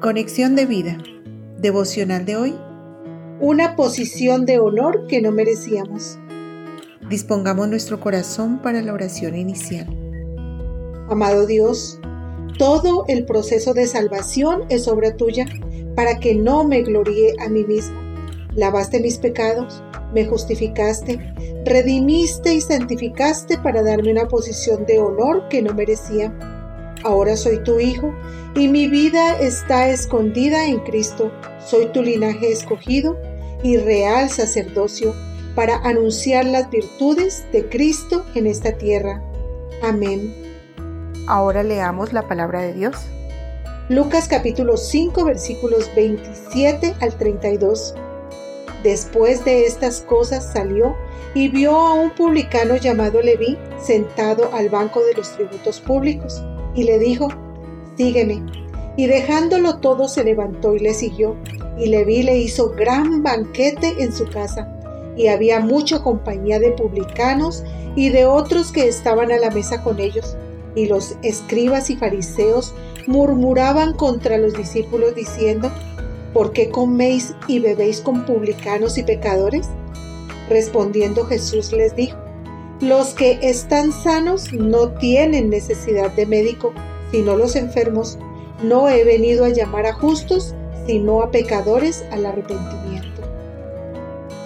Conexión de vida. Devocional de hoy. Una posición de honor que no merecíamos. Dispongamos nuestro corazón para la oración inicial. Amado Dios, todo el proceso de salvación es obra tuya para que no me gloríe a mí mismo. Lavaste mis pecados, me justificaste, redimiste y santificaste para darme una posición de honor que no merecía. Ahora soy tu hijo y mi vida está escondida en Cristo. Soy tu linaje escogido y real sacerdocio para anunciar las virtudes de Cristo en esta tierra. Amén. Ahora leamos la palabra de Dios. Lucas capítulo 5 versículos 27 al 32. Después de estas cosas salió y vio a un publicano llamado Leví sentado al banco de los tributos públicos y le dijo, sígueme. Y dejándolo todo se levantó y le siguió. Y Leví le hizo gran banquete en su casa. Y había mucha compañía de publicanos y de otros que estaban a la mesa con ellos. Y los escribas y fariseos murmuraban contra los discípulos diciendo, ¿por qué coméis y bebéis con publicanos y pecadores? Respondiendo Jesús les dijo, los que están sanos no tienen necesidad de médico, sino los enfermos. No he venido a llamar a justos, sino a pecadores al arrepentimiento.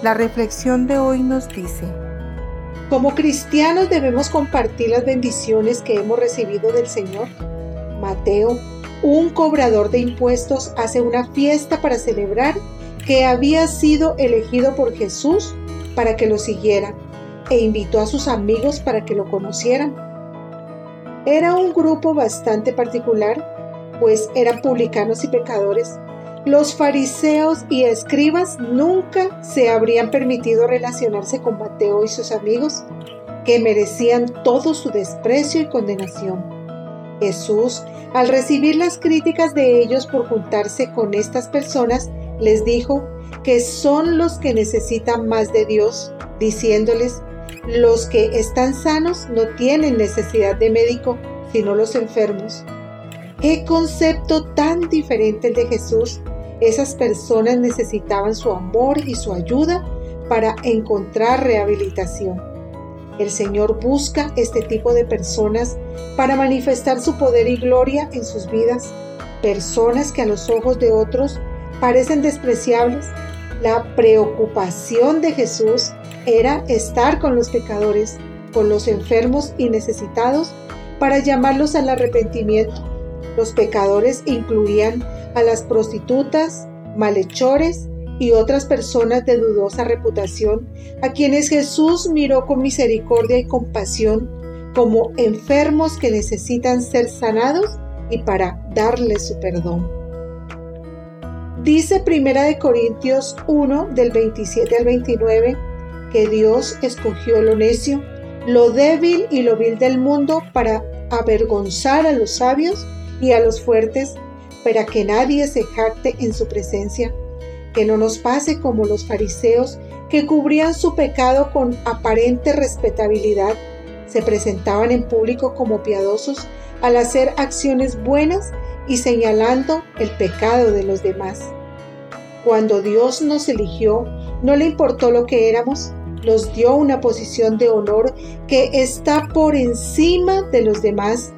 La reflexión de hoy nos dice, como cristianos debemos compartir las bendiciones que hemos recibido del Señor. Mateo, un cobrador de impuestos, hace una fiesta para celebrar que había sido elegido por Jesús para que lo siguiera e invitó a sus amigos para que lo conocieran. Era un grupo bastante particular, pues eran publicanos y pecadores. Los fariseos y escribas nunca se habrían permitido relacionarse con Mateo y sus amigos, que merecían todo su desprecio y condenación. Jesús, al recibir las críticas de ellos por juntarse con estas personas, les dijo que son los que necesitan más de Dios, diciéndoles los que están sanos no tienen necesidad de médico, sino los enfermos. Qué concepto tan diferente el de Jesús. Esas personas necesitaban su amor y su ayuda para encontrar rehabilitación. El Señor busca este tipo de personas para manifestar su poder y gloria en sus vidas, personas que a los ojos de otros parecen despreciables. La preocupación de Jesús era estar con los pecadores, con los enfermos y necesitados, para llamarlos al arrepentimiento. Los pecadores incluían a las prostitutas, malhechores y otras personas de dudosa reputación, a quienes Jesús miró con misericordia y compasión como enfermos que necesitan ser sanados y para darles su perdón. Dice Primera de Corintios 1 del 27 al 29 que Dios escogió lo necio, lo débil y lo vil del mundo para avergonzar a los sabios y a los fuertes, para que nadie se jacte en su presencia. Que no nos pase como los fariseos que cubrían su pecado con aparente respetabilidad, se presentaban en público como piadosos al hacer acciones buenas y señalando el pecado de los demás. Cuando Dios nos eligió, no le importó lo que éramos, nos dio una posición de honor que está por encima de los demás,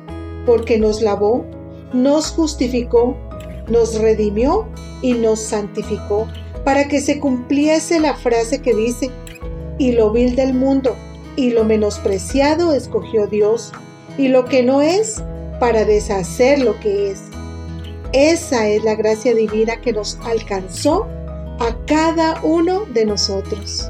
porque nos lavó, nos justificó, nos redimió y nos santificó, para que se cumpliese la frase que dice, y lo vil del mundo y lo menospreciado escogió Dios, y lo que no es, para deshacer lo que es. Esa es la gracia divina que nos alcanzó a cada uno de nosotros.